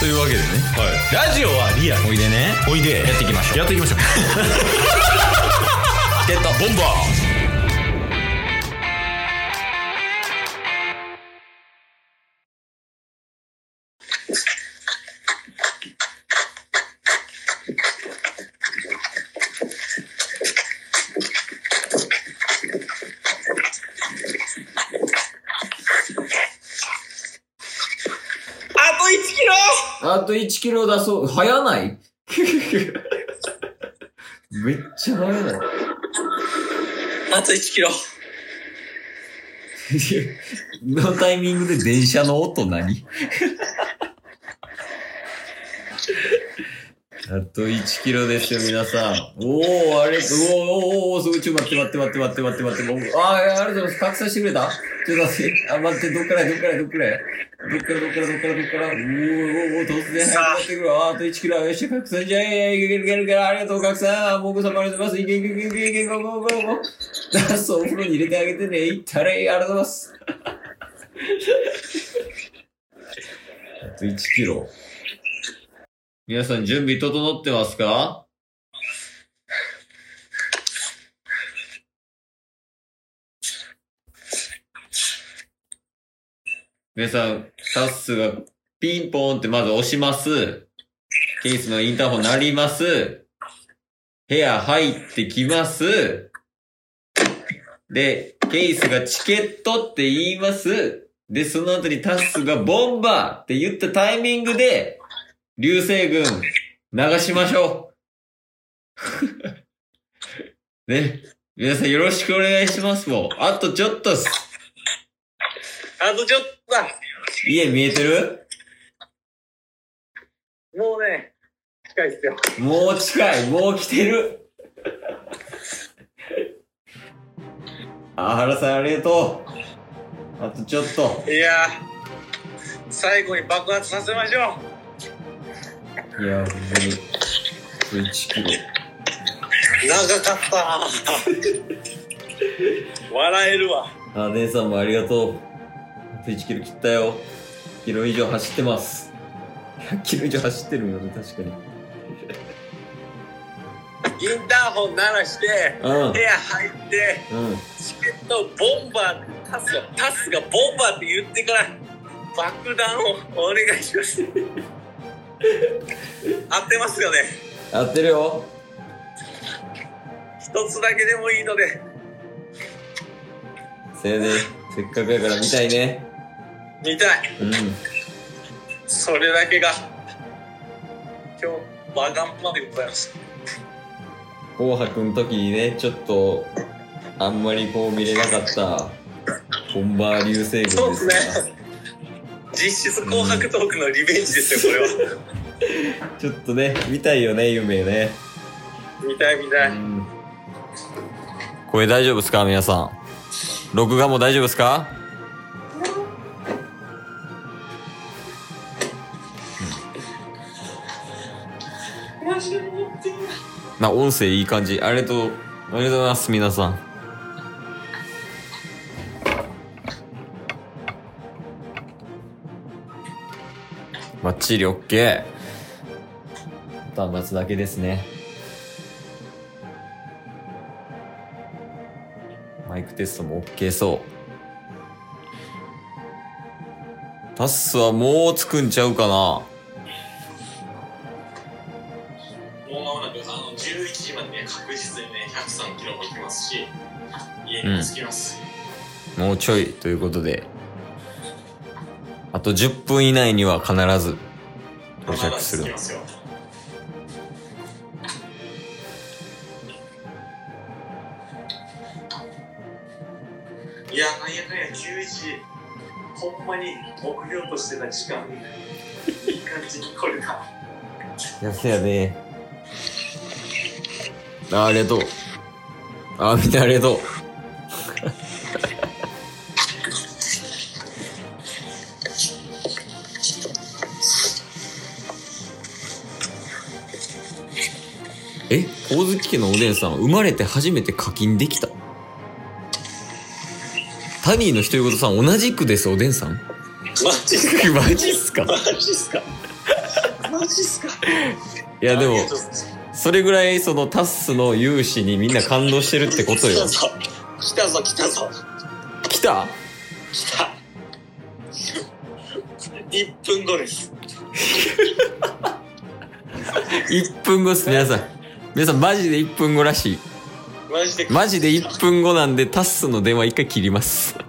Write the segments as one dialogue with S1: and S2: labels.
S1: というわけでね
S2: はい。ラジオはリアル。
S1: おいでね
S2: おいで。
S1: やっていきましょう
S2: やっていきましょう。
S1: ゲット
S2: ボンバ
S3: あ
S1: あと1キロだそう。早ない？めっちゃ早ない。
S3: あと1キロ。
S1: のタイミングで電車の音何？あと1キロですよ、皆さん。おー、あれ、おー、おー、おー、すごい、ちょ、待って待って待って待って待って待って、待って。あー、ありがとうございます。拡散してくれた？ちょっと待って、あ、待って、どっからどっからどっからどっからどっからどっからどっからおー、おー、おー、突然早くなってくる。あー、あと1キロ、よっしゃ、拡散じゃえ、いけるいけるいける、ありがとう、拡散。僕様ありがとうございます。いけいけいけいけいけ、ゴーゴーゴーゴー。ダンスお風呂に入れてあげてね。いったれ、ありがとうございます。あと1キロ。皆さん準備整ってますか皆さん、タッスがピンポーンってまず押します。ケースのインターホン鳴ります。部屋入ってきます。で、ケースがチケットって言います。で、その後にタッスがボンバーって言ったタイミングで、流星群流しましょう。ね。皆さんよろしくお願いしますもん。あとちょっとっす。
S3: あとちょっとだ。
S1: 家見えてる？
S3: もうね、近いっすよ。
S1: もう近い。もう来てる。あ、原さんありがとう。あとちょっと。
S3: いやー、最後に爆発させましょう。
S1: いや、ほんまに。これ1キロ。
S3: 長かったな笑えるわ。
S1: あ、姉さんもありがとう。あと1キロ切ったよ。1キロ以上走ってます。100 キロ以上走ってるよね、確かに。
S3: インターホン鳴らして、
S1: うん
S3: 部。屋入って、
S1: うん。
S3: チケットボンバーってタスが、タスがボンバーって言ってから、爆弾をお願いします。合ってますよね。
S1: 合ってるよ。
S3: 一つだけでもいいので、
S1: せいで、せっかくやから見たいね。
S3: 見たい。
S1: うん。
S3: それだけが、今日、バガンまでございます。
S1: 紅白の時にね、ちょっと、あんまりこう見れなかった、ボンバー流星群
S3: そう
S1: でから。
S3: ですすね。実質紅白トークのリベンジですよ、これは。
S1: ちょっとね、見たいよね、夢ね。
S3: 見たい見たい。
S1: うん。これ大丈夫ですか皆さん。録画も大丈夫ですか？な、音声いい感じ。ありがとう。ありがとうございます、皆さん。バッチリ OK。あとは待つだけですね。マイクテストも OK そう。タッスはもうつくんちゃうかな
S3: 3キロも行きますし家にも着きます、うん、
S1: もうちょいということで。あと10分以内には必ず到着する。
S3: いやなんやかんや9時ほんまに目標としてた時間いい感じに来れた。
S1: やせやねありがとう。あ、みんなありがとう。え、ほおずき家のおでんさん、生まれて初めて課金できた？タニーの独り言さん、同じくです、おでんさん。
S3: マジっすか？
S1: マジっすか？
S3: マジっすか？
S4: マジっすか？
S1: いやでもそれぐらいそのタッスの勇姿にみんな感動してるってことよ。
S4: 来たぞ来たぞ来たぞ。
S1: 来た？
S4: 来た。1分後です。
S1: 1分後っす皆さん。皆さんマジで1分後らしい。
S4: マジで。
S1: マジで1分後なんでタッスの電話一回切ります。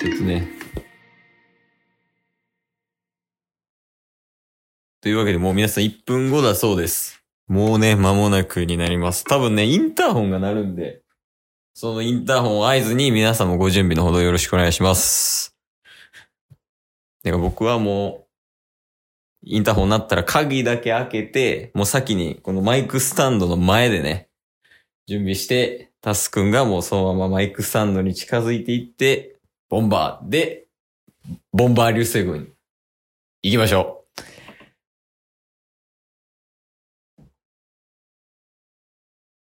S1: ちょっとねというわけでもう皆さん1分後だそうです。もうね間もなくになります。多分ねインターホンが鳴るんでそのインターホンを合図に皆さんもご準備のほどよろしくお願いします。てか僕はもうインターホン鳴ったら鍵だけ開けて、もう先にこのマイクスタンドの前でね、準備して、タスくんがもうそのままマイクスタンドに近づいていって、ボンバーで、ボンバー流星群に行きましょう。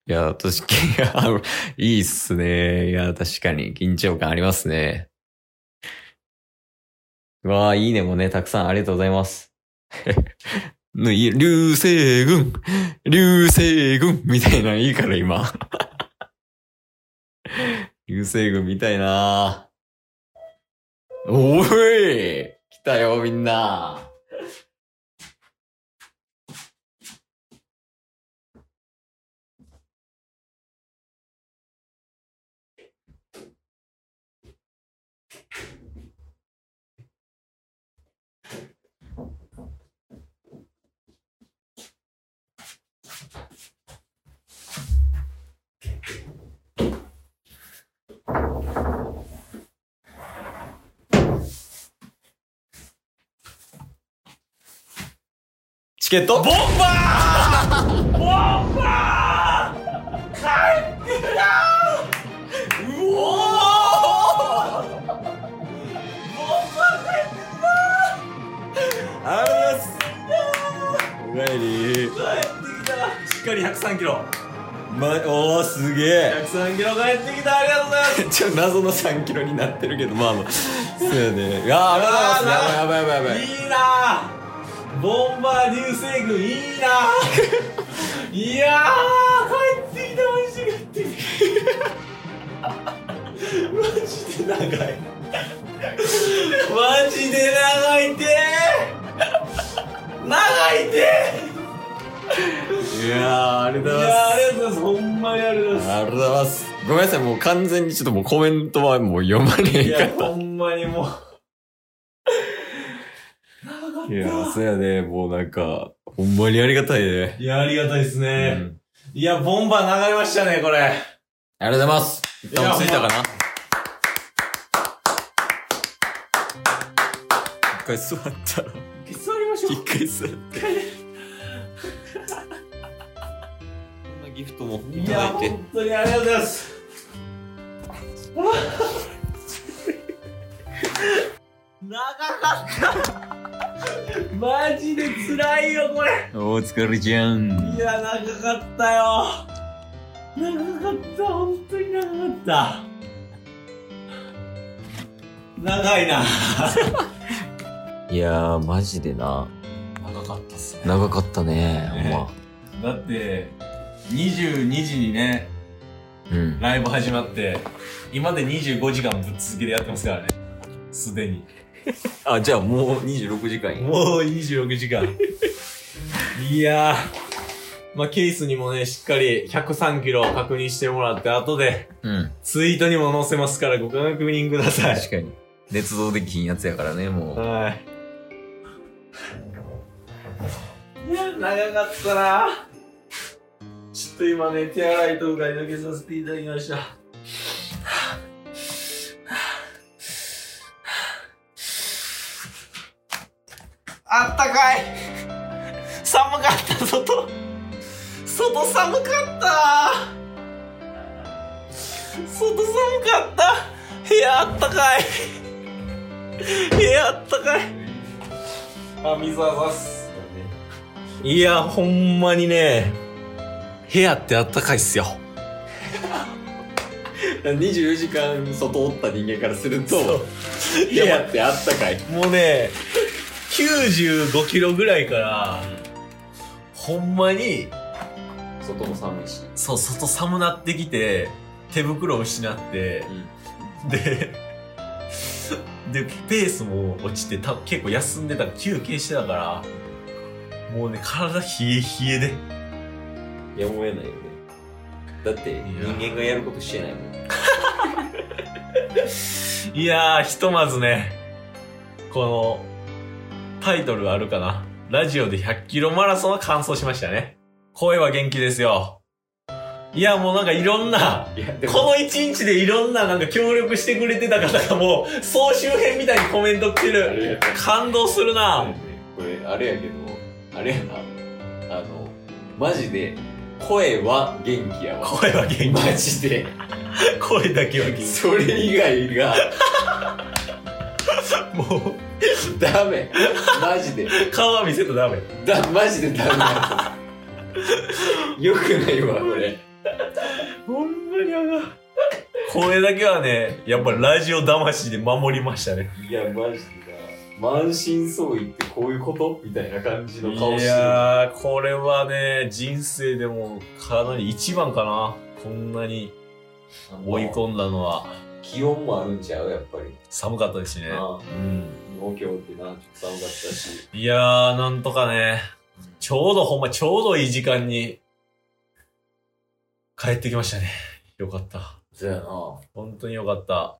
S1: いや、確かに、いやいいっすね。いや、確かに緊張感ありますね。うわあ、いいねもね、たくさんありがとうございます。流星群流星群みたいなのいいから今。流星群みたいなおい来たよみんな。チケット。ボンバー！ボンバー！帰ってきたうおー。ボンバー。帰ってきたありがとうございますおかえり
S3: 帰ってきたしっかり103キロ
S1: ま、おー。すげえ
S3: 103キロ帰ってきたありがとうございます
S1: ちょ、謎の3キロになってるけど、まあまあ。そうやね。いやー、ありがとうございます。やばいやばいやばいやばい。
S3: いいなぁボンバー流星群いいな。ぁ いやー帰ってきたマジで帰ってきた マジで長い。マジで長いて。長いて。
S1: いやー、ありがとうござい
S3: いやーありがとうございます。ほんまにありがとうご
S1: ます。
S3: ざい
S1: ありがとうございます。ごめんなさい、もう完全にちょっともうコメントはもう読まね
S3: ますいや
S1: えか
S3: ほんまにもう
S1: ら。いやー、そうやね。もうなんか、ほんまにありがたいね。
S3: いやありがたいです
S1: う
S3: ね、
S1: ん
S3: いやボンバー流れましたねこれ
S1: ありがとうございます。一旦落ち着いたかな一回座ったら。
S3: 座りましょう
S1: 一回座って。こんなギフトもい
S3: いや、
S1: ただいて。
S3: 本当にありがとうございます。長かった。マジで辛いよ、これ。
S1: お疲れちゃん。
S3: いや、長かったよ。長かった、本当に長かった。長いな。
S1: いやー、マジでな。
S3: 長かったっすね。
S1: 長かったね、ほん
S3: ね
S1: ま。
S3: だって、22時にね、
S1: うん。
S3: ライブ始まって、今で25時間ぶっ続けてやってますからね。すでに。
S1: あ、じゃあもう26時間や。
S3: もう26時間。いやー、まあ、ケースにもね、しっかり103キロ確認してもらって、後で
S1: うん。
S3: ツイートにも載せますからご確認ください。
S1: 確かに。捏造できひんやつやからね、もう。
S3: はい。いや、長かったなちょっと今ね、手洗いとうがい抜けさせていただきました。あったかい。寒かった、外。外寒かった。外寒かった。部屋あったかい。部屋あったかい。あ水はさす。いやほんまにね。部屋ってあったかいっすよ。
S1: 24時間外おった人間からすると、
S3: いや
S1: 山ってあったかい。
S3: もうね、95キロぐらいから、ほんまに、
S1: 外も寒いし。
S3: そう、外寒なってきて、手袋失って、で、で、ペースも落ちて、た結構休んでた、休憩してたから、もうね、体冷え冷えで。
S1: やむを得ないよね。だって、人間がやることしてないもん。
S3: いやー、ひとまずね、この、タイトルあるかな？ラジオで100キロマラソンは完走しましたね。声は元気ですよ。いや、もうなんかいろんな、この一日でいろんななんか協力してくれてた方がもう、総集編みたいにコメント来てる。
S1: や
S3: 感動するな。
S1: これ、あれやけど、あれやな。あの、マジで、声は元気やわ。
S3: 声は元
S1: マジで。
S3: 気。声だけは元
S1: それ以外が、ダメ。マジで。
S3: 顔は見せたらダメ。
S1: だ、マジでダメ。よくないわ、これ。
S3: ほんまにあが。声だけはね、やっぱラジオ魂で守りましたね。
S1: いや、マジでな。満身創痍ってこういうことみたいな感じの
S3: い
S1: 顔してる。
S3: やー、これはね、人生でもかなり一番かな。こんなに追い込んだのは。
S1: 気温もあるんちゃう？やっぱり。
S3: 寒かったですしね。
S1: あ
S3: うん。
S1: 東京ってな、ちょっと寒かったし。
S3: いやー、なんとかね、ちょうどほんまちょうどいい時間に帰ってきましたね。よかった。
S1: そうやな。
S3: 本当によかった。